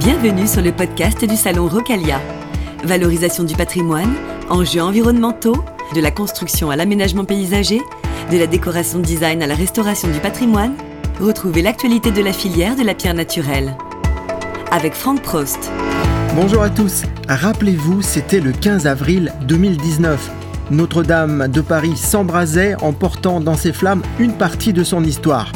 Bienvenue sur le podcast du Salon Rocalia. Valorisation du patrimoine, enjeux environnementaux, de la construction à l'aménagement paysager, de la décoration design à la restauration du patrimoine, retrouvez l'actualité de la filière de la pierre naturelle. Avec Franck Prost. Bonjour à tous. Rappelez-vous, c'était le 15 avril 2019. Notre-Dame de Paris s'embrasait en portant dans ses flammes une partie de son histoire.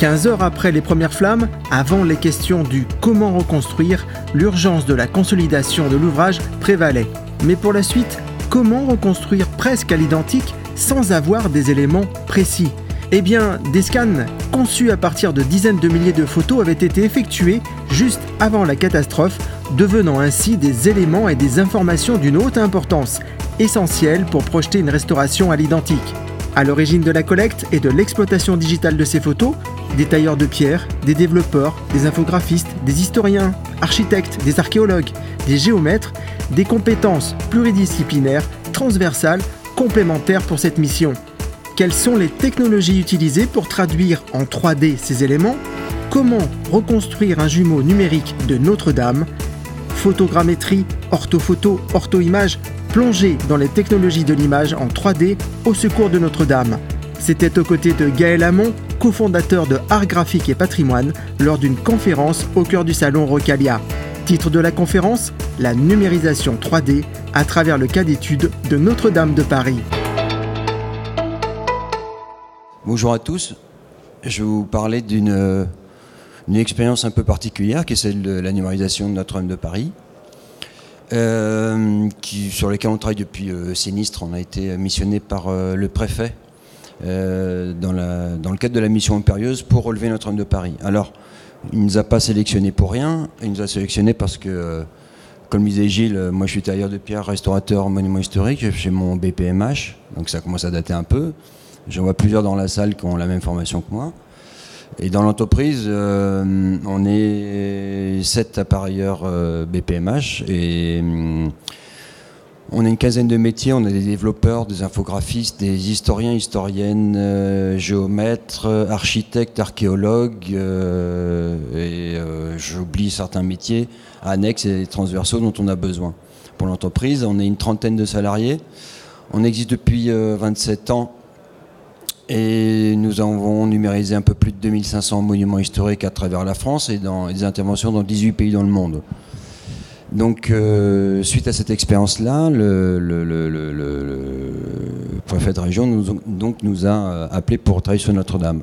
15 heures après les premières flammes, avant les questions du comment reconstruire, l'urgence de la consolidation de l'ouvrage prévalait. Mais pour la suite, comment reconstruire presque à l'identique sans avoir des éléments précis? Eh bien, des scans conçus à partir de dizaines de milliers de photos avaient été effectués juste avant la catastrophe, devenant ainsi des éléments et des informations d'une haute importance, essentielles pour projeter une restauration à l'identique. À l'origine de la collecte et de l'exploitation digitale de ces photos, des tailleurs de pierre, des développeurs, des infographistes, des historiens, architectes, des archéologues, des géomètres, des compétences pluridisciplinaires, transversales, complémentaires pour cette mission. Quelles sont les technologies utilisées pour traduire en 3D ces éléments? Comment reconstruire un jumeau numérique de Notre-Dame? Photogrammétrie, orthophoto, orthoimage, plonger dans les technologies de l'image en 3D au secours de Notre-Dame. C'était aux côtés de Gaël Hamon, cofondateur de Art Graphique et Patrimoine, lors d'une conférence au cœur du salon Rocalia. Titre de la conférence La numérisation 3D à travers le cas d'étude de Notre-Dame de Paris. Bonjour à tous. Je vais vous parler d'une expérience un peu particulière qui est celle de la numérisation de Notre-Dame de Paris. Euh, qui, sur lesquels on travaille depuis euh, Sinistre. On a été missionné par euh, le préfet dans, le cadre de la mission impérieuse pour relever Notre-Dame de Paris. Alors, il ne nous a pas sélectionné pour rien, il nous a sélectionné parce que, comme disait Gilles, moi je suis tailleur de pierre, restaurateur, monument historique, j'ai mon BPMH, donc ça commence à dater un peu. J'en vois plusieurs dans la salle qui ont la même formation que moi. Et dans l'entreprise, euh, on est sept appareilleurs euh, BPMH et hum, on a une quinzaine de métiers. On a des développeurs, des infographistes, des historiens, historiennes, euh, géomètres, architectes, archéologues et j'oublie certains métiers annexes et transversaux dont on a besoin. Pour l'entreprise, on est une trentaine de salariés. On existe depuis 27 ans et nous avons numérisé un peu plus de 2500 monuments historiques à travers la France et dans des interventions dans 18 pays dans le monde. Donc, euh, suite à cette expérience-là, le, préfet de région nous, donc, a euh, appelé pour travailler sur Notre-Dame.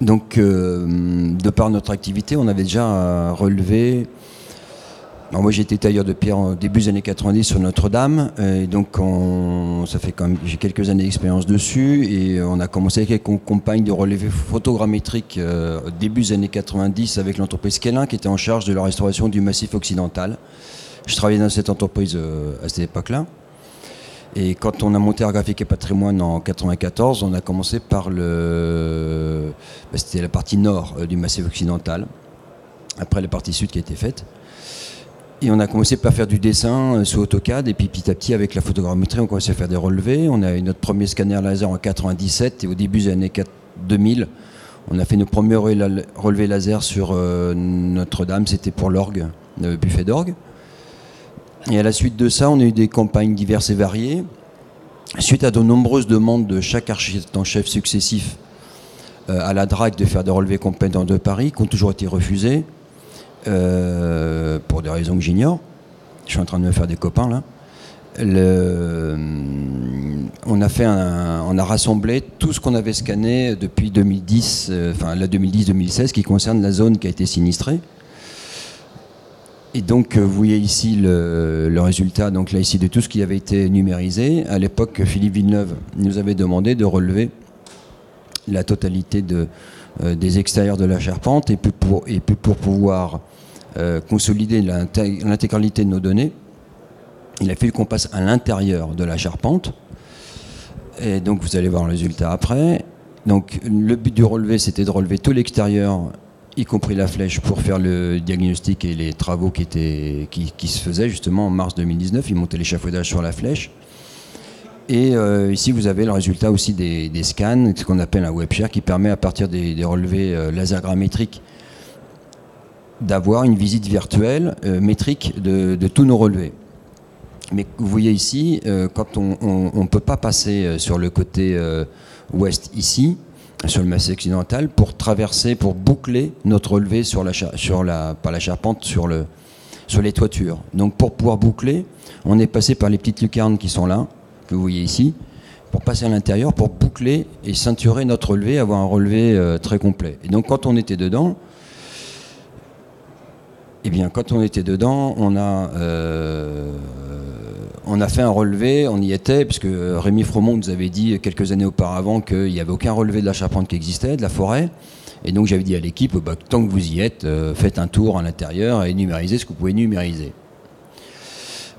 Donc, euh, de par notre activité, on avait déjà relevé moi, été tailleur de pierre au début des années 90 sur Notre-Dame. Et donc, ça fait quand même, j'ai quelques années d'expérience dessus. Et on a commencé avec une campagne de relevé photogrammétrique euh, au début des années 90 avec l'entreprise Kellin qui était en charge de la restauration du massif occidental. Je travaillais dans cette entreprise euh, à cette époque-là. Et quand on a monté Art Graphique et Patrimoine en 94, on a commencé par le. Bah, c'était la partie nord euh, du massif occidental. Après la partie sud qui a été faite. Et on a commencé par faire du dessin euh, sous AutoCAD, et puis petit à petit, avec la photogrammétrie, on commençait à faire des relevés. On a eu notre premier scanner laser en 97, et au début des années 2000, on a fait nos premiers relevés laser sur euh, Notre-Dame, c'était pour l'orgue, le buffet d'orgue. Et à la suite de ça, on a eu des campagnes diverses et variées. Suite à de nombreuses demandes de chaque architecte en chef successif euh, à la DRAC de faire des relevés compétents de Paris, qui ont toujours été refusés. Euh, pour des raisons que j'ignore. Je suis en train de me faire des copains là. On a fait on a rassemblé tout ce qu'on avait scanné depuis 2010, euh, enfin la 2010-2016, qui concerne la zone qui a été sinistrée. Et donc, euh, vous voyez ici le, résultat, donc là ici de tout ce qui avait été numérisé. À l'époque, Philippe Villeneuve nous avait demandé de relever la totalité de, des extérieurs de la charpente et et puis pour pouvoir euh, consolider l'intégralité de nos données, il a fallu qu'on passe à l'intérieur de la charpente. Et donc vous allez voir le résultat après. Donc le but du relevé, c'était de relever tout l'extérieur, y compris la flèche, pour faire le diagnostic et les travaux qui, se faisaient justement en mars 2019. Ils montaient l'échafaudage sur la flèche. Et euh, ici, vous avez le résultat aussi des, scans, ce qu'on appelle un web share, qui permet à partir des, relevés euh, laser grammétriques d'avoir une visite virtuelle métrique de, tous nos relevés. Mais vous voyez ici, quand on ne peut pas passer sur le côté ouest ici, sur le massif occidental, pour traverser, pour boucler notre relevé sur la, sur la, pas la charpente, sur, le, sur les toitures. Donc pour pouvoir boucler, on est passé par les petites lucarnes qui sont là, que vous voyez ici, pour passer à l'intérieur, pour boucler et ceinturer notre relevé, avoir un relevé euh, très complet. Et donc quand on était dedans, eh bien quand on était dedans, on a, euh, on a fait un relevé, on y était, puisque Rémi Fromont nous avait dit quelques années auparavant qu'il n'y avait aucun relevé de la charpente qui existait, de la forêt. Et donc j'avais dit à l'équipe, bah, tant que vous y êtes, euh, faites un tour à l'intérieur et numérisez ce que vous pouvez numériser.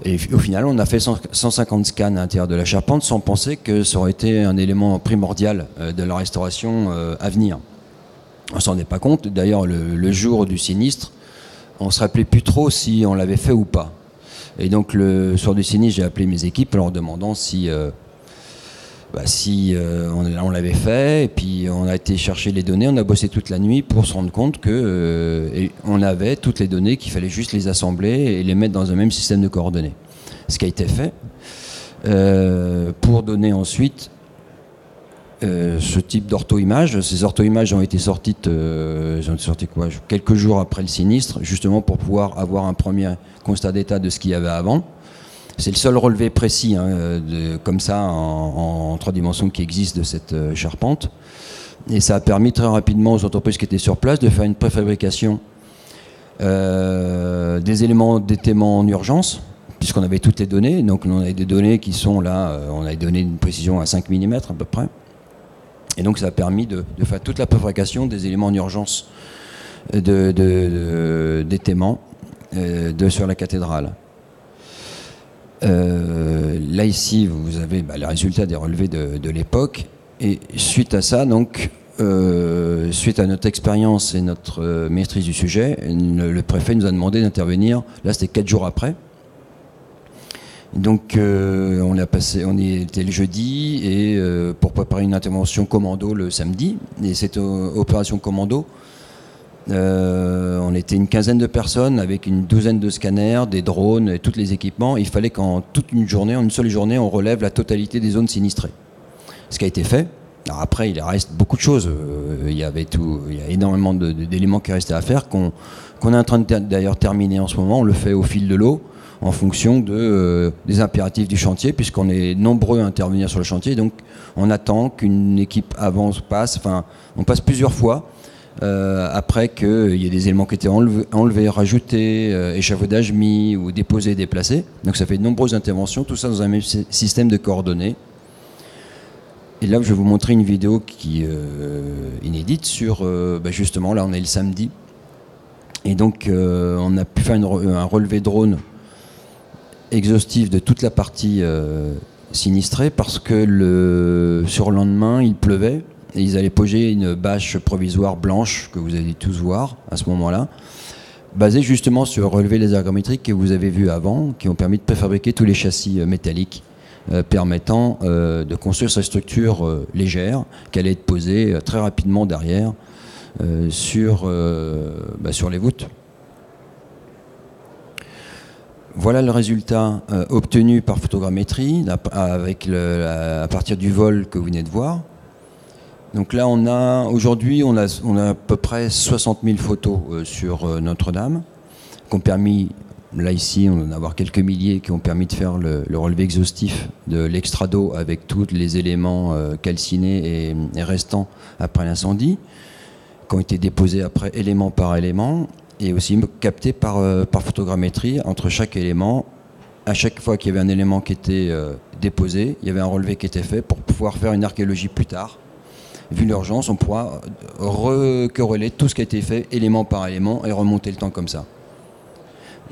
Et au final, on a fait 150 scans à l'intérieur de la charpente sans penser que ça aurait été un élément primordial euh, de la restauration à venir. On s'en est pas compte. D'ailleurs, le, jour du sinistre, on se rappelait plus trop si on l'avait fait ou pas. Et donc, le soir du sinistre, j'ai appelé mes équipes en leur demandant si euh, bah, euh, on, l'avait fait, et puis on a été chercher les données, on a bossé toute la nuit pour se rendre compte que euh, avait toutes les données, qu'il fallait juste les assembler et les mettre dans un même système de coordonnées. Ce qui a été fait pour donner ensuite ce type d'ortho-images. Ces ortho-images ont été sorties, quoi, quelques jours après le sinistre, justement pour pouvoir avoir un premier constat d'état de ce qu'il y avait avant. C'est le seul relevé précis, hein, comme ça, en, trois dimensions qui existe de cette euh, charpente. Et ça a permis très rapidement aux entreprises qui étaient sur place de faire une préfabrication euh, des éléments d'étaiement en urgence, puisqu'on avait toutes les données. Donc on avait des données qui sont là, euh, on avait donné une précision à 5 mm à peu près. Et donc ça a permis de, faire toute la préfabrication des éléments en urgence d'étaiement de, sur la cathédrale. Euh, là ici, vous avez bah, les résultats des relevés de, l'époque. Et suite à ça, donc, euh, suite à notre expérience et notre euh, maîtrise du sujet, le, préfet nous a demandé d'intervenir. Là, c'était quatre jours après. Donc, on a passé, on y était le jeudi et pour préparer une intervention commando le samedi. Et cette opération commando, euh, on était une quinzaine de personnes avec une douzaine de scanners, des drones et tous les équipements. Il fallait qu'en toute une journée, en une seule journée, on relève la totalité des zones sinistrées. Ce qui a été fait. après, il reste beaucoup de choses. Euh, il y avait tout, il y a énormément d'éléments qui restaient à faire qu'on est en train d'ailleurs terminer en ce moment. On le fait au fil de l'eau en fonction euh, des impératifs du chantier, puisqu'on est nombreux à intervenir sur le chantier. Donc, on attend qu'une équipe avance, passe. Enfin, on passe plusieurs fois euh, après qu'il y ait des éléments qui étaient enlevés, rajoutés, euh, échafaudage mis ou déposés, déplacés. Donc ça fait de nombreuses interventions, tout ça dans un même système de coordonnées. Et là, je vais vous montrer une vidéo qui euh, inédite sur, bah, justement, là on est le samedi. Et donc on a pu faire un relevé drone exhaustif de toute la partie sinistrée parce que le surlendemain, il pleuvait et ils allaient poser une bâche provisoire blanche que vous allez tous voir à ce moment-là, basée justement sur relevé les ergométriques que vous avez vu avant, qui ont permis de préfabriquer tous les châssis euh, métalliques euh, permettant euh, de construire cette structure légère qui allait être posée très rapidement derrière sur, bah, sur les voûtes. Voilà le résultat obtenu par photogrammétrie avec à partir du vol que vous venez de voir. Donc là, on a aujourd'hui, on a, à peu près 60 000 photos euh, sur euh, Notre-Dame, qui ont permis, là ici, on en a avoir quelques milliers, qui ont permis de faire le, relevé exhaustif de l'extrado avec tous les éléments euh, calcinés et, restants après l'incendie, qui ont été déposés après élément par élément, et aussi captés par, par photogrammétrie entre chaque élément. À chaque fois qu'il y avait un élément qui était déposé, il y avait un relevé qui était fait pour pouvoir faire une archéologie plus tard vu l'urgence, on pourra recorréler tout ce qui a été fait élément par élément et remonter le temps comme ça.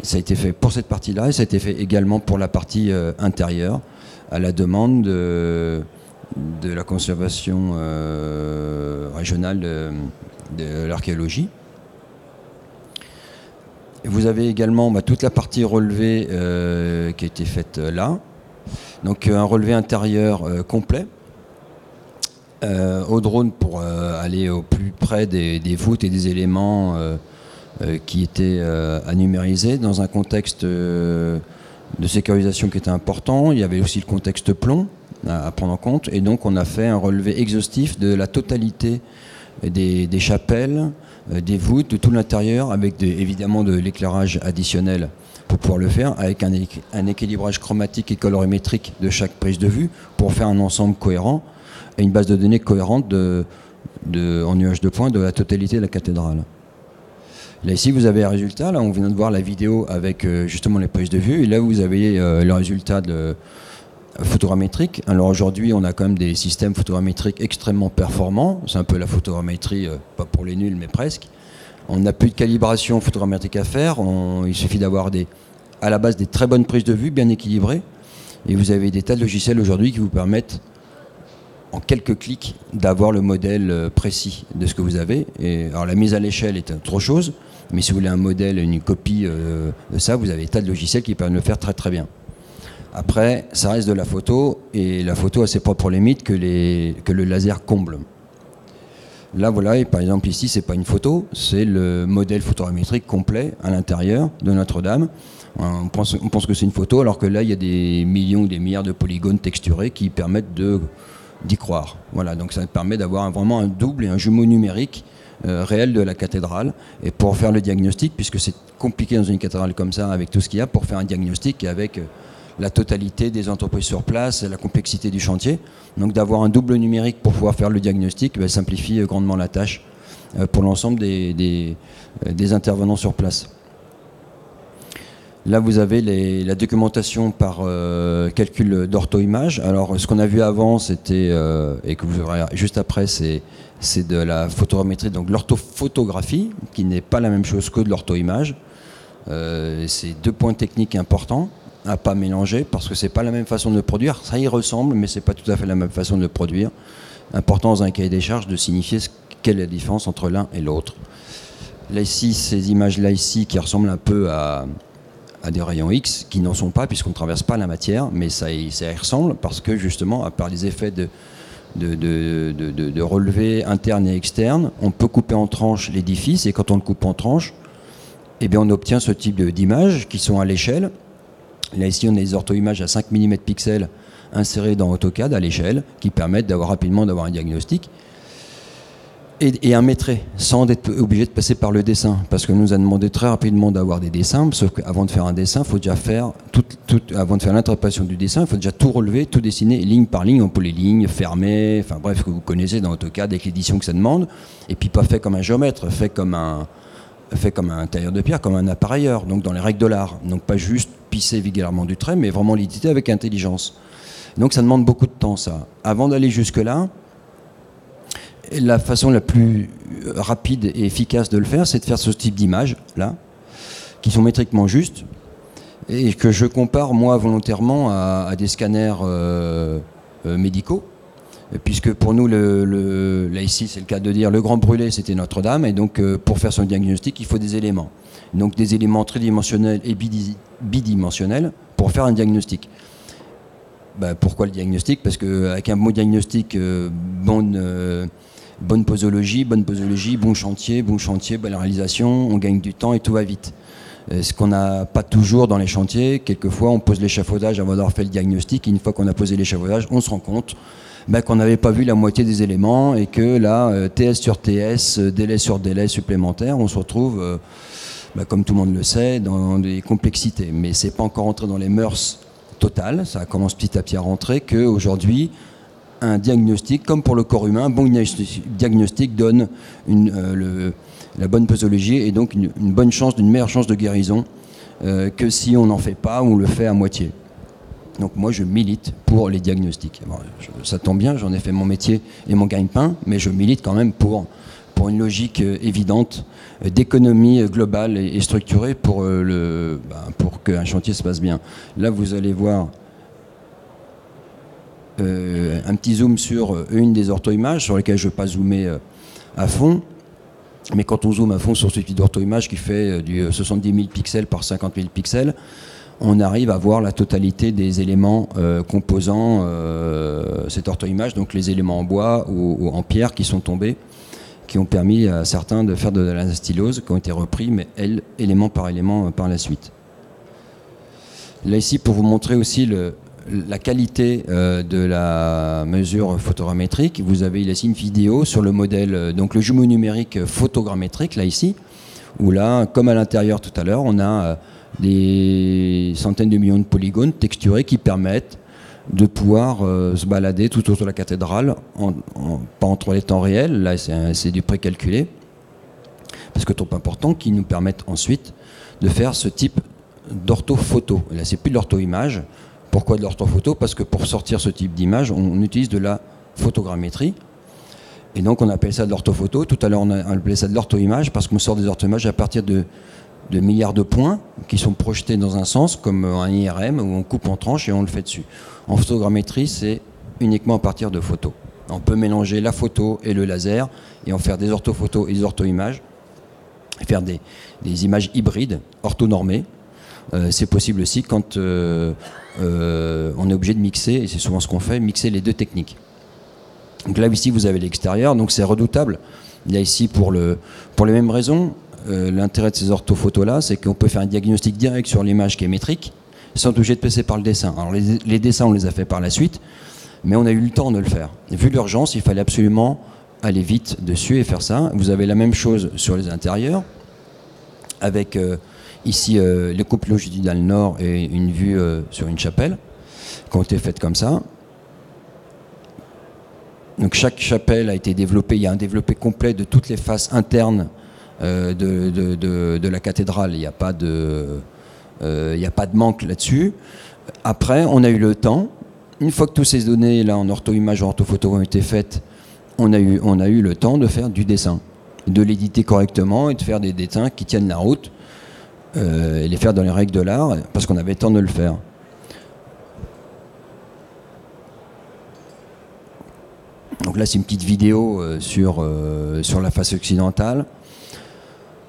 Ça a été fait pour cette partie-là et ça a été fait également pour la partie euh, intérieure, à la demande de, la conservation euh, régionale de, l'archéologie. Vous avez également bah, toute la partie relevée euh, qui a été faite là. Donc un relevé intérieur complet euh, au drone pour euh, aller au plus près des, voûtes et des éléments qui étaient à numériser dans un contexte de sécurisation qui était important. Il y avait aussi le contexte plomb à, prendre en compte. Et donc on a fait un relevé exhaustif de la totalité des, chapelles, des voûtes, de tout l'intérieur, avec évidemment de l'éclairage additionnel pour pouvoir le faire, avec un, équilibrage chromatique et colorimétrique de chaque prise de vue pour faire un ensemble cohérent et une base de données cohérente en nuage de points de la totalité de la cathédrale. Là ici vous avez un résultat, là on vient de voir la vidéo avec euh, justement les prises de vue, et là vous avez euh, le résultat de Alors aujourd'hui on a quand même des systèmes photogrammétriques extrêmement performants, c'est un peu la photogrammétrie, euh, pas pour les nuls mais presque. On n'a plus de calibration photogrammétrique à faire, il suffit d'avoir à la base des très bonnes prises de vue, bien équilibrées, et vous avez des tas de logiciels aujourd'hui qui vous permettent en quelques clics d'avoir le modèle euh, précis de ce que vous avez. Et, alors la mise à l'échelle est autre chose, mais si vous voulez un modèle, une copie euh, de ça, vous avez des tas de logiciels qui peuvent le faire très très bien. Après, ça reste de la photo, et la photo a ses propres limites que, le laser comble. Là, voilà, par exemple ici, c'est pas une photo, c'est le modèle photogrammétrique complet à l'intérieur de Notre-Dame. On pense, que c'est une photo, alors que là, il y a des millions ou des milliards de polygones texturés qui permettent d'y croire. Voilà, donc ça permet d'avoir vraiment un double et un jumeau numérique euh, réel de la cathédrale. Et pour faire le diagnostic, puisque c'est compliqué dans une cathédrale comme ça, avec tout ce qu'il y a, pour faire un diagnostic avec euh, la totalité des entreprises sur place, la complexité du chantier. Donc d'avoir un double numérique pour pouvoir faire le diagnostic ben, simplifie euh, grandement la tâche pour l'ensemble des, des intervenants sur place. Là, vous avez la documentation par euh, calcul d'ortho-image. Alors, ce qu'on a vu avant, c'était, euh, et que vous verrez juste après, c'est, de la photogrammétrie, donc l'orthophotographie, qui n'est pas la même chose que de l'ortho-image. Euh, c'est deux points techniques importants à pas mélanger, parce que c'est pas la même façon de produire. Ça y ressemble, mais c'est pas tout à fait la même façon de produire. Important dans un cahier des charges de signifier quelle est la différence entre l'un et l'autre. Là, ici, ces images-là, ici, qui ressemblent un peu à des rayons X qui n'en sont pas puisqu'on ne traverse pas la matière, mais ça, y ressemble parce que justement, à part les effets de, de, de, relevé interne et externe, on peut couper en tranches l'édifice et quand on le coupe en tranches, eh bien on obtient ce type d'images qui sont à l'échelle. Là ici on a des ortho-images à 5 mm pixels insérées dans AutoCAD à l'échelle qui permettent d'avoir rapidement d'avoir un diagnostic et, un maîtrait, sans être obligé de passer par le dessin. Parce que nous a demandé très rapidement d'avoir des dessins, sauf qu'avant de faire un dessin, faut déjà faire, avant de faire l'interprétation du dessin, il faut déjà tout relever, tout dessiner, ligne par ligne, on peut les lignes, fermer, enfin bref, que vous connaissez dans AutoCAD avec l'édition que ça demande, et puis pas fait comme un géomètre, fait comme un, fait comme un tailleur de pierre, comme un appareilleur, donc dans les règles de l'art. Donc pas juste pisser vulgairement du trait, mais vraiment l'éditer avec intelligence. Donc ça demande beaucoup de temps, ça. Avant d'aller jusque-là, la façon la plus rapide et efficace de le faire, c'est de faire ce type d'images, là, qui sont métriquement justes, et que je compare, moi, volontairement à, des scanners euh, euh, médicaux, puisque pour nous, là ici, c'est le cas de dire, le grand brûlé, c'était Notre-Dame, et donc euh, pour faire son diagnostic, il faut des éléments. Donc des éléments tridimensionnels et bidimensionnels pour faire un diagnostic. Bah, pourquoi le diagnostic? Parce qu'avec un mot diagnostic, bonne bonne posologie, bonne posologie, bon chantier, bon chantier, bonne réalisation, on gagne du temps et tout va vite. Euh, ce qu'on n'a pas toujours dans les chantiers, quelquefois on pose l'échafaudage avant d'avoir fait le diagnostic, et une fois qu'on a posé l'échafaudage, on se rend compte ben, qu'on n'avait pas vu la moitié des éléments et que là, euh, TS sur TS, euh, délai sur délai supplémentaire, on se retrouve, ben, comme tout le monde le sait, dans des complexités. Mais c'est pas encore entré dans les mœurs totales, ça commence petit à petit à rentrer, qu'aujourd'hui, un diagnostic, comme pour le corps humain, un bon diagnostic donne une, euh, la bonne posologie et donc une, bonne chance, d'une meilleure chance de guérison euh, que si on n'en fait pas ou on le fait à moitié. Donc moi je milite pour les diagnostics. ça tombe bien, j'en ai fait mon métier et mon gagne-pain, mais je milite quand même pour, pour une logique euh, évidente d'économie globale et, structurée pour, le, ben, pour qu'un chantier se passe bien. Là vous allez voir euh, un petit zoom sur euh, une des ortho-images sur lesquelles je ne vais pas zoomer euh, à fond. Mais quand on zoome à fond sur ce type d'ortho-image qui fait du 70 000 pixels par 50 000 pixels, on arrive à voir la totalité des éléments composant cette ortho-image, donc les éléments en bois ou, en pierre qui sont tombés, qui ont permis à certains de faire de la stylose, qui ont été repris, mais élément par élément par la suite. Là ici, pour vous montrer aussi la qualité euh, de la mesure photogrammétrique, vous avez ici une vidéo sur le modèle, euh, donc le jumeau numérique photogrammétrique, là ici, où là, comme à l'intérieur tout à l'heure, on a euh, des centaines de millions de polygones texturés qui permettent de pouvoir se balader tout autour de la cathédrale, pas entre les temps réels, là c'est du précalculé, parce que trop important, qui nous permettent ensuite de faire ce type d'orthophoto. Là c'est plus de l'ortho-image, pourquoi de l'orthophoto? Parce que pour sortir ce type d'image, on utilise de la photogrammétrie. Et donc on appelle ça de l'orthophoto. Tout à l'heure on a appelé ça de l'ortho-image parce qu'on sort des ortho-images à partir de, milliards de points qui sont projetés dans un sens comme un IRM où on coupe en tranches et on le fait dessus. En photogrammétrie, c'est uniquement à partir de photos. On peut mélanger la photo et le laser et en faire des orthophotos et des ortho-images, faire des, des images hybrides, orthonormées, euh, c'est possible aussi quand euh, euh, on est obligé de mixer, et c'est souvent ce qu'on fait, mixer les deux techniques. Donc là, ici, vous avez l'extérieur, donc c'est redoutable. Là, ici, pour, le, pour les mêmes raisons, l'intérêt de ces orthophotos-là, c'est qu'on peut faire un diagnostic direct sur l'image qui est métrique, sans obligé de passer par le dessin. Alors les, dessins, on les a fait par la suite, mais on a eu le temps de le faire. vu l'urgence, il fallait absolument aller vite dessus et faire ça. Vous avez la même chose sur les intérieurs, avec Ici, euh, les coupes longitudinales nord et une vue euh, sur une chapelle qui ont été faites comme ça. Donc chaque chapelle a été développée, il y a un développé complet de toutes les faces internes euh, de, la cathédrale, il n'y a, pas de, il a pas de manque là-dessus. Après, on a eu le temps, une fois que toutes ces données là en ortho-image, orthophoto ont été faites, on a, eu, on a eu le temps de faire du dessin, de l'éditer correctement et de faire des dessins qui tiennent la route euh, et les faire dans les règles de l'art, parce qu'on avait le temps de le faire. Donc là, c'est une petite vidéo euh, sur, euh, sur la face occidentale.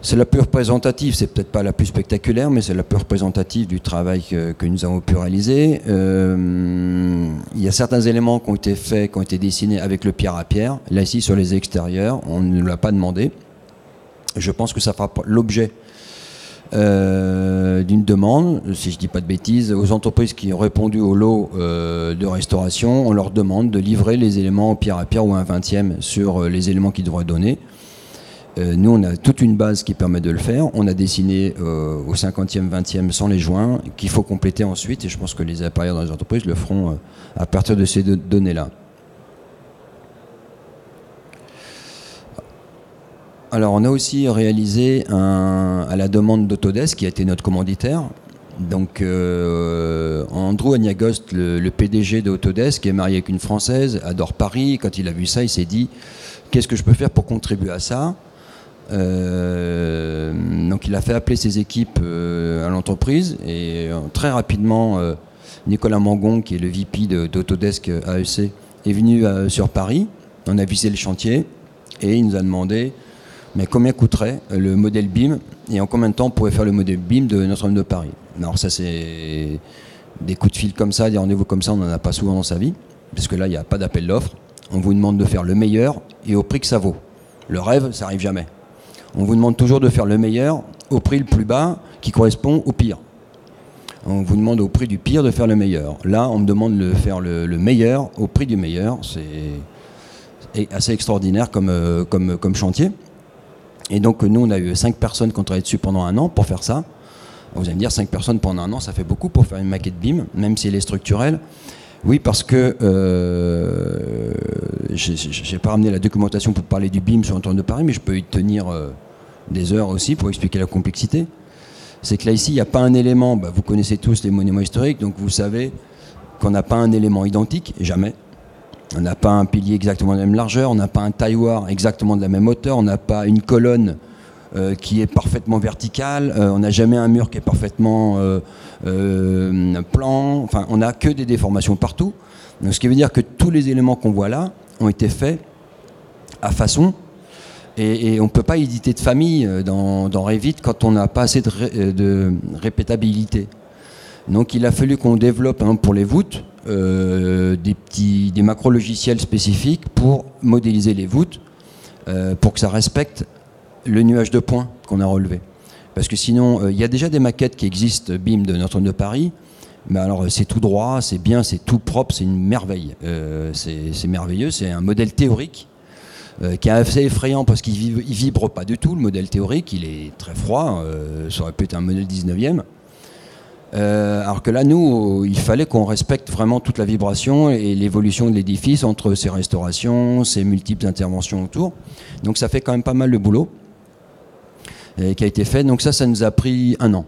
C'est la plus représentative, c'est peut-être pas la plus spectaculaire, mais c'est la plus représentative du travail que, nous avons pu réaliser. il y a certains éléments qui ont été faits, qui ont été dessinés avec le pierre à pierre. Là, ici, sur les extérieurs, on ne nous l'a pas demandé. Je pense que ça fera l'objet euh, d'une demande, si je ne dis pas de bêtises, aux entreprises qui ont répondu au lot euh, de restauration, on leur demande de livrer les éléments au pierre à pierre ou un vingtième sur euh, les éléments qu'ils devraient donner. Nous, on a toute une base qui permet de le faire. On a dessiné au 50e, 20e sans les joints, qu'il faut compléter ensuite, et je pense que les appareils dans les entreprises le feront à partir de ces données-là. Alors, on a aussi réalisé à la demande d'Autodesk, qui a été notre commanditaire. Donc, euh, Andrew Agnagost, le, PDG d'Autodesk, qui est marié avec une Française, adore Paris. Quand il a vu ça, il s'est dit Qu'est-ce que je peux faire pour contribuer à ça? Euh, Donc, il a fait appeler ses équipes euh, à l'entreprise et très rapidement, Nicolas Mangon, qui est le VP d'Autodesk AEC, est venu sur Paris. On a visité le chantier et il nous a demandé mais combien coûterait le modèle BIM et en combien de temps on pourrait faire le modèle BIM de Notre-Dame de Paris? Alors ça c'est des coups de fil comme ça, des rendez-vous comme ça, on n'en a pas souvent dans sa vie, parce que là il n'y a pas d'appel d'offres. On vous demande de faire le meilleur et au prix que ça vaut. Le rêve, ça arrive jamais. On vous demande toujours de faire le meilleur au prix le plus bas qui correspond au pire. On vous demande au prix du pire de faire le meilleur. Là, on me demande de faire le, meilleur au prix du meilleur. C'est assez extraordinaire comme, euh, comme, comme chantier. Et donc nous, on a eu cinq personnes qui ont travaillé dessus pendant un an pour faire ça. Vous allez me dire, cinq personnes pendant un an, ça fait beaucoup pour faire une maquette BIM, même si elle est structurelle. Oui, parce que euh, je n'ai pas ramené la documentation pour parler du BIM sur temps de Paris, mais je peux y tenir euh, des heures aussi pour expliquer la complexité. C'est que là, ici, il n'y a pas un élément. Bah, vous connaissez tous les monuments historiques, donc vous savez qu'on n'a pas un élément identique, jamais. On n'a pas un pilier exactement de la même largeur, on n'a pas un tailloir exactement de la même hauteur, on n'a pas une colonne euh, qui est parfaitement verticale, euh, on n'a jamais un mur qui est parfaitement euh, plan, enfin on n'a que des déformations partout. ce qui veut dire que tous les éléments qu'on voit là ont été faits à façon et, on ne peut pas éditer de famille dans, Revit quand on n'a pas assez de, répétabilité. Donc il a fallu qu'on développe hein, pour les voûtes euh, des, petits, des macro-logiciels spécifiques pour modéliser les voûtes pour que ça respecte le nuage de points qu'on a relevé. Parce que sinon, il y a déjà des maquettes qui existent BIM de Notre-Dame de Paris, mais alors c'est tout droit, c'est bien, c'est tout propre, c'est une merveille. c'est merveilleux, c'est un modèle théorique euh, qui est assez effrayant parce qu'il ne vibre pas du tout, le modèle théorique, il est très froid, euh, ça aurait pu être un modèle 19e. Euh, alors que là, nous, il fallait qu'on respecte vraiment toute la vibration et l'évolution de l'édifice entre ses restaurations, ses multiples interventions autour. Donc ça fait quand même pas mal de boulot qui a été fait. Donc ça, ça nous a pris un an.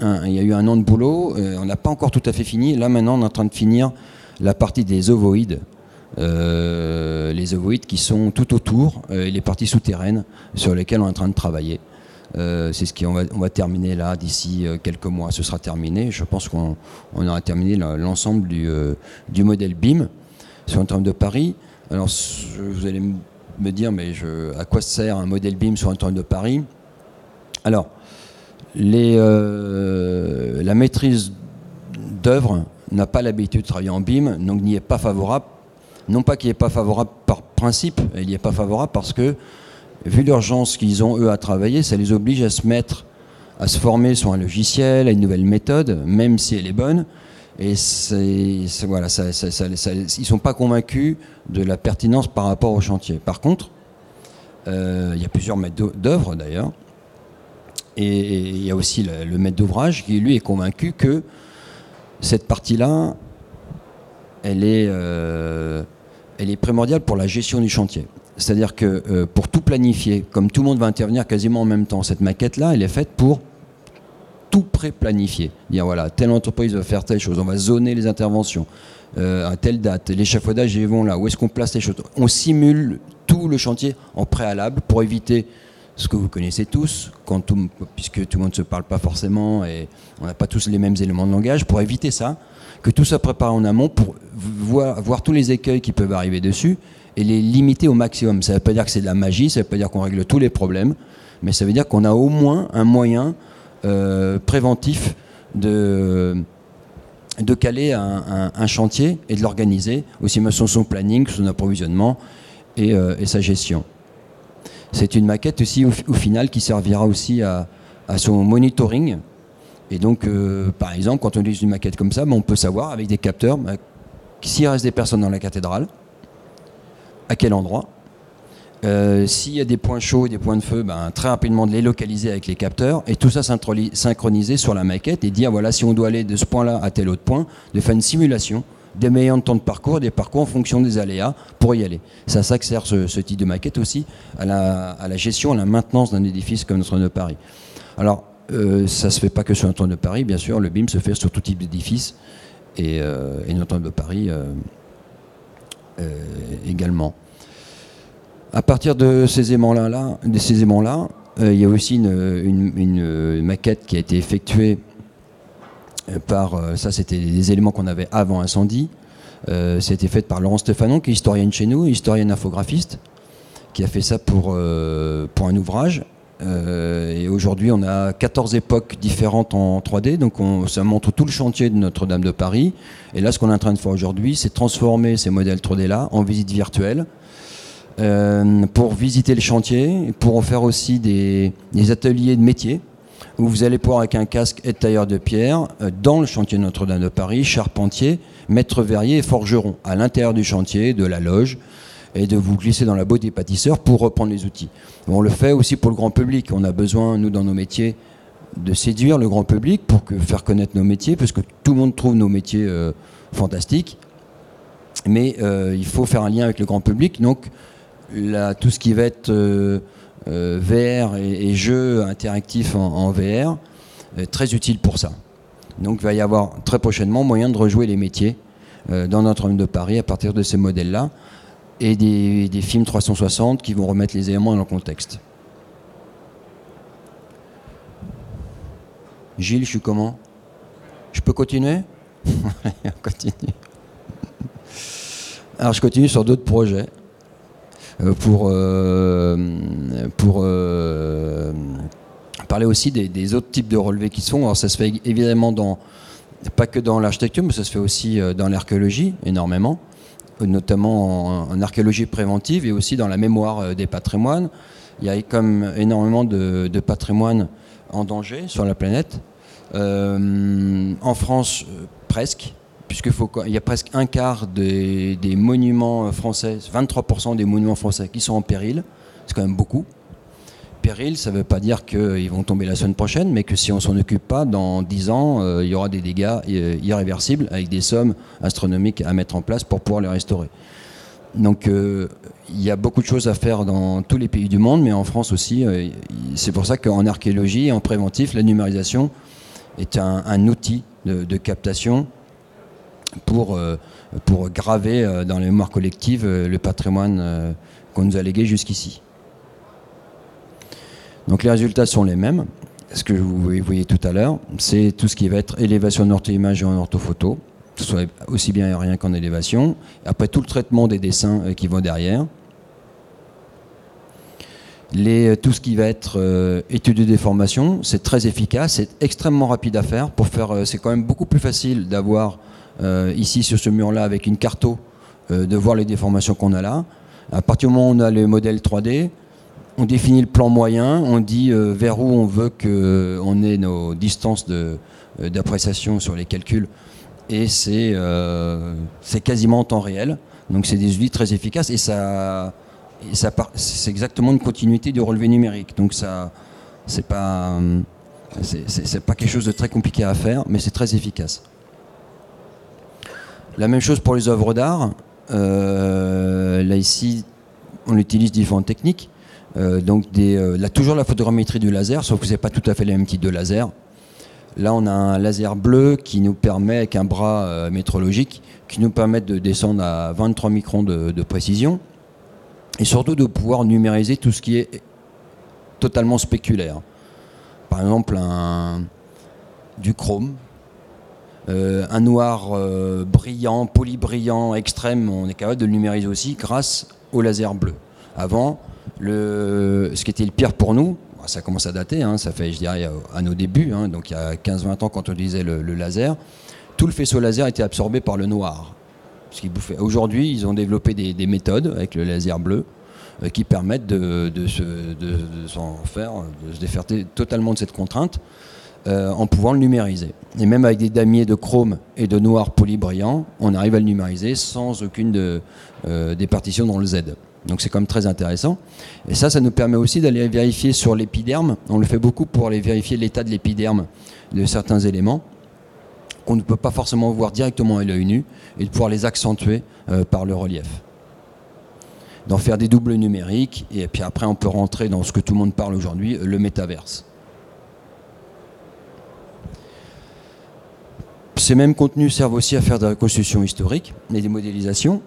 il y a eu un an de boulot. on n'a pas encore tout à fait fini. Là, maintenant, on est en train de finir la partie des ovoïdes. Euh, les ovoïdes qui sont tout autour euh, les parties souterraines sur lesquelles on est en train de travailler. Euh, c'est ce qu'on va, on va terminer là d'ici quelques mois. Ce sera terminé. Je pense qu'on aura terminé l'ensemble du, modèle BIM sur un terme de Paris. Alors, vous allez me dire, mais à quoi sert un modèle BIM sur un terme de Paris? Alors, les, la maîtrise d'œuvre n'a pas l'habitude de travailler en BIM, donc n'y est pas favorable non pas qu'il n'est pas favorable par principe, il n'y est pas favorable parce que, vu l'urgence qu'ils ont eux à travailler, ça les oblige à se mettre, à se former sur un logiciel, à une nouvelle méthode, même si elle est bonne. Et voilà, ça, ils ne sont pas convaincus de la pertinence par rapport au chantier. Par contre, euh, il y a plusieurs maîtres d'œuvre d'ailleurs, et, il y a aussi le, maître d'ouvrage qui lui est convaincu que cette partie-là, elle est, euh, elle est primordiale pour la gestion du chantier. C'est-à-dire que euh, pour tout planifier, comme tout le monde va intervenir quasiment en même temps, cette maquette-là, elle est faite pour tout pré-planifier. Dire voilà, telle entreprise va faire telle chose, on va zoner les interventions euh, à telle date, l'échafaudage, ils vont là, où est-ce qu'on place les choses? On simule tout le chantier en préalable pour éviter ce que vous connaissez tous, puisque tout le monde ne se parle pas forcément et on n'a pas tous les mêmes éléments de langage, pour éviter ça, que tout soit préparé en amont pour voir, tous les écueils qui peuvent arriver dessus et les limiter au maximum. Ça ne veut pas dire que c'est de la magie, ça ne veut pas dire qu'on règle tous les problèmes, mais ça veut dire qu'on a au moins un moyen euh, préventif de, caler un, chantier et de l'organiser, aussi bien sur son planning, son approvisionnement et, euh, et sa gestion. C'est une maquette aussi au, final qui servira aussi à, son monitoring et donc, euh, par exemple, quand on utilise une maquette comme ça, ben, on peut savoir avec des capteurs ben, s'il reste des personnes dans la cathédrale, à quel endroit. Euh, s'il y a des points chauds des points de feu, ben, très rapidement de les localiser avec les capteurs et tout ça synchronisé sur la maquette et dire voilà si on doit aller de ce point-là à tel autre point, de faire une simulation des meilleurs temps de parcours, des parcours en fonction des aléas pour y aller. C'est à ça que sert ce, type de maquette aussi, à la, gestion, à la maintenance d'un édifice comme Notre-Dame de Paris. Alors, euh, ça ne se fait pas que sur Notre-Dame de Paris, bien sûr, le BIM se fait sur tout type d'édifice, et, euh, Notre-Dame de Paris euh, également. À partir de ces aimants-là, de ces aimants-là il y a aussi une, maquette qui a été effectuée par, ça c'était des éléments qu'on avait avant incendie, c'était faite par Laurent Stéphanon, qui est historienne chez nous, historienne infographiste, qui a fait ça pour, pour un ouvrage. Euh, et aujourd'hui, on a 14 époques différentes en 3D, donc ça montre tout le chantier de Notre-Dame de Paris. Et là, ce qu'on est en train de faire aujourd'hui, c'est transformer ces modèles 3D-là en visite virtuelle euh, pour visiter le chantier, pour en faire aussi des, ateliers de métier où vous allez pouvoir, avec un casque et tailleur de pierre, euh, dans le chantier Notre-Dame de Paris, charpentier, maître verrier et forgeron, à l'intérieur du chantier, de la loge, et de vous glisser dans la boîte des pâtisseurs pour reprendre les outils. On le fait aussi pour le grand public. On a besoin, nous, dans nos métiers, de séduire le grand public pour faire connaître nos métiers, parce que tout le monde trouve nos métiers euh, fantastiques. Mais euh, il faut faire un lien avec le grand public. Donc, tout ce qui va être VR et, jeux interactifs en, VR, est très utile pour ça. Donc, il va y avoir très prochainement moyen de rejouer les métiers dans notre homme de Paris à partir de ces modèles-là et des, films 360 qui vont remettre les éléments dans le contexte. Gilles, je suis comment? Je peux continuer? Continue. Alors je continue sur d'autres projets euh, pour, euh, pour euh, parler aussi des, autres types de relevés qui sont. Alors ça se fait évidemment dans, pas que dans l'architecture, mais ça se fait aussi dans l'archéologie énormément. notamment en, archéologie préventive et aussi dans la mémoire des patrimoines. Il y a comme énormément de, de patrimoine en danger sur la planète. en France, presque, puisqu'il y a presque un quart des, des monuments français, 23% des monuments français qui sont en péril. C'est quand même beaucoup péril, ça ne veut pas dire qu'ils vont tomber la semaine prochaine, mais que si on s'en occupe pas, dans 10 ans, euh, il y aura des dégâts euh, irréversibles avec des sommes astronomiques à mettre en place pour pouvoir les restaurer. Donc euh, il y a beaucoup de choses à faire dans tous les pays du monde, mais en France aussi. c'est pour ça qu'en archéologie et en préventif, la numérisation est un, outil de, captation pour, pour graver dans les mémoires collectives le patrimoine qu'on nous a légué jusqu'ici. Donc les résultats sont les mêmes. Ce que vous voyez tout à l'heure, c'est tout ce qui va être élévation en ortho-image et en orthophoto, soit aussi bien aérien qu'en élévation. Après tout le traitement des dessins euh, qui vont derrière. Les, euh, tout ce qui va être euh, étude de déformation, c'est très efficace, c'est extrêmement rapide à faire. Pour faire, c'est quand même beaucoup plus facile d'avoir ici sur ce mur-là avec une carto, de voir les déformations qu'on a là. À partir du moment où on a le modèle 3D, on définit le plan moyen, on dit euh, vers où on veut qu'on euh, ait nos distances euh, d'appréciation sur les calculs, et c'est quasiment en temps réel. Donc c'est des outils très efficaces et ça, c'est exactement une continuité du relevé numérique. Donc ça, c'est pas, c'est pas quelque chose de très compliqué à faire, mais c'est très efficace. La même chose pour les œuvres d'art. là ici, on utilise différentes techniques. Euh, donc euh, là, toujours la photogrammétrie du laser, sauf que ce n'est pas tout à fait le même type de laser. Là, on a un laser bleu qui nous permet, avec un bras euh, métrologique, qui nous permet de descendre à 23 microns de, précision, et surtout de pouvoir numériser tout ce qui est totalement spéculaire. Par exemple, du chrome, un noir brillant, polybrillant, extrême, on est capable de le numériser aussi grâce au laser bleu. Avant, le, ce qui était le pire pour nous, ça commence à dater, hein, ça fait, je dirais, à nos débuts, hein, donc il y a 15-20 ans quand on utilisait le, laser, tout le faisceau laser était absorbé par le noir. Aujourd'hui, ils ont développé des, méthodes avec le laser bleu euh, qui permettent de, se, s'en faire, de se défaire totalement de cette contrainte euh, en pouvant le numériser. Et même avec des damiers de chrome et de noir polybrillant, on arrive à le numériser sans aucune euh, des partitions dans le Z. Donc c'est quand même très intéressant. Et ça, ça nous permet aussi d'aller vérifier sur l'épiderme. On le fait beaucoup pour aller vérifier l'état de l'épiderme de certains éléments qu'on ne peut pas forcément voir directement à l'œil nu et de pouvoir les accentuer euh, par le relief. D'en faire des doubles numériques et puis après on peut rentrer dans ce que tout le monde parle aujourd'hui, le métaverse. Ces mêmes contenus servent aussi à faire des reconstitutions historiques et des modélisations.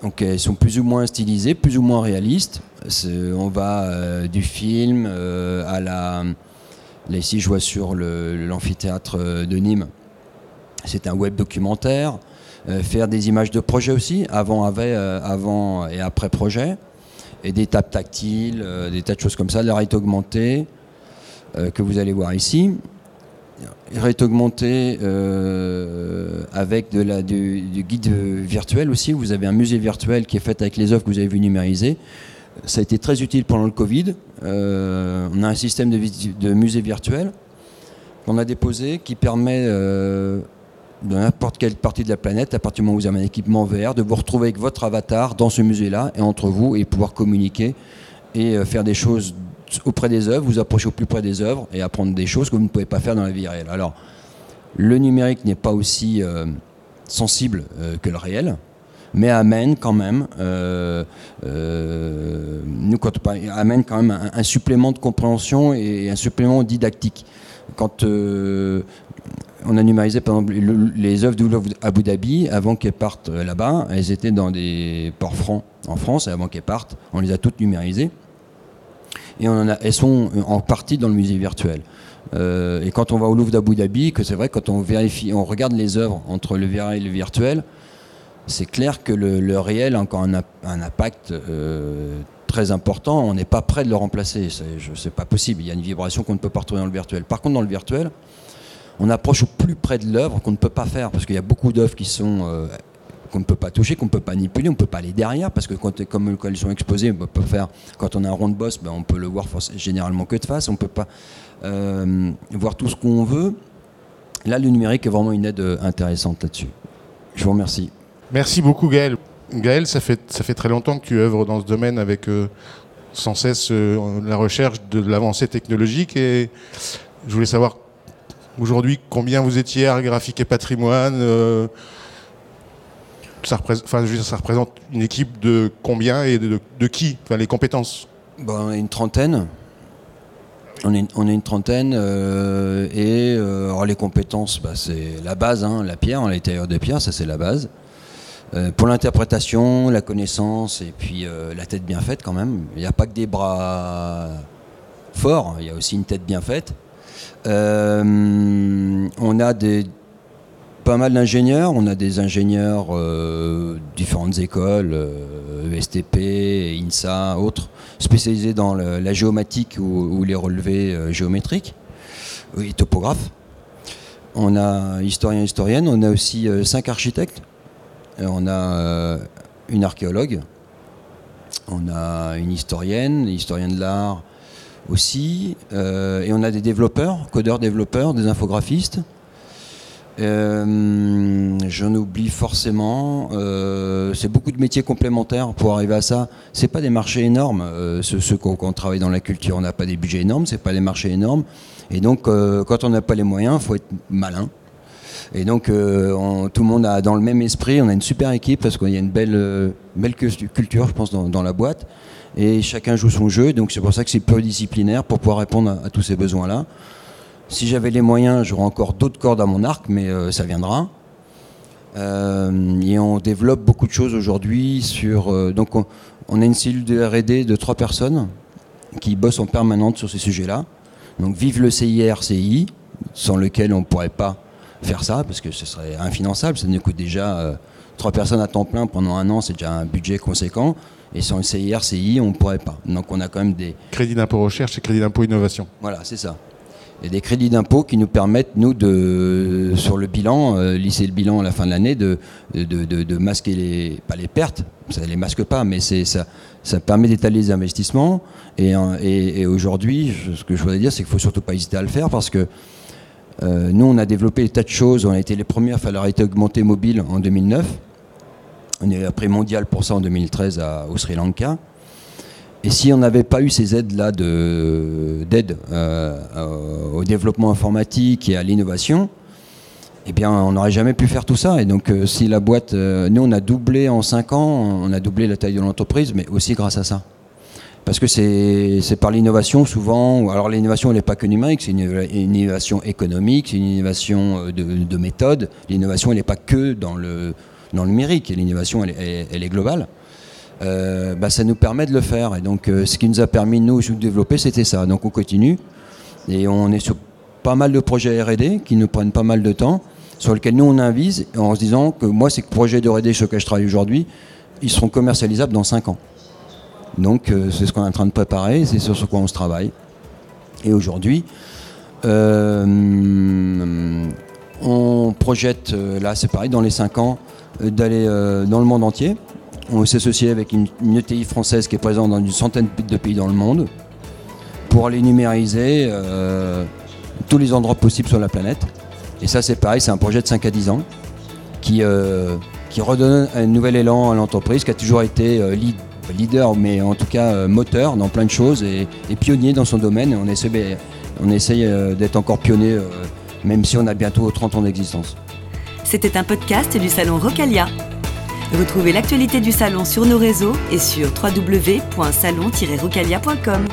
Donc elles sont plus ou moins stylisées, plus ou moins réalistes. On va euh, du film euh, à la... Là ici je vois sur l'amphithéâtre euh, de Nîmes. C'est un web documentaire. faire des images de projet aussi, avant, avant et après projet. Et des tables tactiles, des tas de choses comme ça, de la réalité augmentée que vous allez voir ici réalité augmentée euh, avec de la, du, guide virtuel aussi. Vous avez un musée virtuel qui est fait avec les œuvres que vous avez vues numériser. Ça a été très utile pendant le Covid. Euh, on a un système de, musée virtuel qu'on a déposé qui permet euh, de n'importe quelle partie de la planète, à partir du moment où vous avez un équipement VR, de vous retrouver avec votre avatar dans ce musée-là et entre vous et pouvoir communiquer et faire des choses auprès des œuvres, vous approchez au plus près des œuvres et apprendre des choses que vous ne pouvez pas faire dans la vie réelle. Alors, le numérique n'est pas aussi euh, sensible euh, que le réel, mais amène quand même, euh, amène quand même un, supplément de compréhension et un supplément didactique. Quand on a numérisé par exemple les œuvres à Abu Dhabi, avant qu'elles partent là-bas, elles étaient dans des ports francs en France, et avant qu'elles partent, on les a toutes numérisées et elles sont en partie dans le musée virtuel. Euh, et quand on va au Louvre d'Abu Dhabi, que c'est vrai, quand on vérifie, on regarde les œuvres entre le vrai et le virtuel, c'est clair que le, réel a encore un, impact euh, très important. On n'est pas prêt de le remplacer. C'est pas possible. Il y a une vibration qu'on ne peut pas retrouver dans le virtuel. Par contre, dans le virtuel, on approche au plus près de l'œuvre qu'on ne peut pas faire parce qu'il y a beaucoup d'œuvres qui sont euh, qu'on ne peut pas toucher, qu'on ne peut pas manipuler, on ne peut pas aller derrière, parce que quand, comme ils sont exposés, on peut faire, quand on a un rond de boss, ben, on peut le voir généralement que de face, on ne peut pas euh, voir tout ce qu'on veut. Là, le numérique est vraiment une aide euh, intéressante là-dessus. Je vous remercie. Merci beaucoup Gaël. Gaël, ça fait, ça fait très longtemps que tu œuvres dans ce domaine avec sans cesse la recherche de l'avancée technologique et je voulais savoir aujourd'hui combien vous étiez art graphique et patrimoine ça, représente, une équipe de combien et de, qui enfin, Les compétences? Bon, On est une trentaine. On est, on est une trentaine euh, et euh, les compétences, bah, c'est la base, hein, la pierre, l'intérieur de pierre, ça c'est la base. Euh, pour l'interprétation, la connaissance et puis la tête bien faite quand même. Il n'y a pas que des bras forts, il y a aussi une tête bien faite. on a des, pas mal d'ingénieurs. On a des ingénieurs euh, différentes écoles, euh, STP, INSA, autres, spécialisés dans la géomatique ou, les relevés euh, géométriques et topographes. On a historien historienne, on a aussi cinq architectes, on a une archéologue, on a une historienne, historienne de l'art aussi, et on a des développeurs, codeurs développeurs, des infographistes. Euh, J'en oublie forcément. Euh, c'est beaucoup de métiers complémentaires pour arriver à ça. C'est pas des marchés énormes. Euh, ceux, ceux qu'on travaille dans la culture, on n'a pas des budgets énormes. C'est pas des marchés énormes. Et donc, quand on n'a pas les moyens, faut être malin. Et donc, tout le monde a dans le même esprit. On a une super équipe parce qu'il y a une belle, culture, je pense, dans, la boîte. Et chacun joue son jeu. Donc, c'est pour ça que c'est pluridisciplinaire pour pouvoir répondre à tous ces besoins-là. Si j'avais les moyens, j'aurais encore d'autres cordes à mon arc, mais euh, ça viendra. Euh, et on développe beaucoup de choses aujourd'hui sur. Euh, donc, on, a une cellule de R&D de trois personnes qui bossent en permanente sur ces sujets-là. Donc, vive le CIR-CI, sans lequel on ne pourrait pas faire ça, parce que ce serait infinançable. Ça nous coûte déjà trois personnes à temps plein pendant un an, c'est déjà un budget conséquent. Et sans le CIR-CI, on ne pourrait pas. Donc, on a quand même des. Crédit d'impôt recherche et crédit d'impôt innovation. Voilà, c'est ça et des crédits d'impôt qui nous permettent, nous, de, sur le bilan, euh, lisser le bilan à la fin de l'année, de, de, masquer les, pas les pertes, ça ne les masque pas, mais ça, ça permet d'étaler les investissements. Et, aujourd'hui, ce que je voudrais dire, c'est qu'il ne faut surtout pas hésiter à le faire parce que euh, nous, on a développé des tas de choses. On a été les premiers à faire la mobile en 2009. On est après mondial pour ça en 2013 au Sri Lanka. Et si on n'avait pas eu ces aides-là d'aide euh, au développement informatique et à l'innovation, eh bien, on n'aurait jamais pu faire tout ça. Et donc, euh, si la boîte, euh, nous, on a doublé en 5 ans, on a doublé la taille de l'entreprise, mais aussi grâce à ça. Parce que c'est par l'innovation souvent, alors l'innovation elle n'est pas que numérique, c'est une, innovation économique, c'est une innovation de, méthode. L'innovation elle n'est pas que dans le, dans le numérique, l'innovation elle, elle, est globale. Euh, bah, ça nous permet de le faire. Et donc, euh, ce qui nous a permis, nous, de développer, c'était ça. Donc, on continue. Et on est sur pas mal de projets RD qui nous prennent pas mal de temps, sur lesquels nous, on invise en se disant que moi, ces projets de RD sur lesquels je travaille aujourd'hui, ils seront commercialisables dans 5 ans. Donc, euh, c'est ce qu'on est en train de préparer, c'est sur ce quoi on se travaille. Et aujourd'hui, on projette, là, c'est pareil, dans les 5 ans, d'aller dans le monde entier. On s'est associé avec une, ETI française qui est présente dans une centaine de pays dans le monde pour aller numériser euh, tous les endroits possibles sur la planète. Et ça, c'est pareil, c'est un projet de 5 à 10 ans qui, euh, qui redonne un nouvel élan à l'entreprise qui a toujours été euh, leader, mais en tout cas moteur dans plein de choses et, pionnier dans son domaine. on essaie, on essaye d'être encore pionnier, même si on a bientôt 30 ans d'existence. C'était un podcast du salon Rocalia. Retrouvez l'actualité du salon sur nos réseaux et sur www.salon-rocalia.com.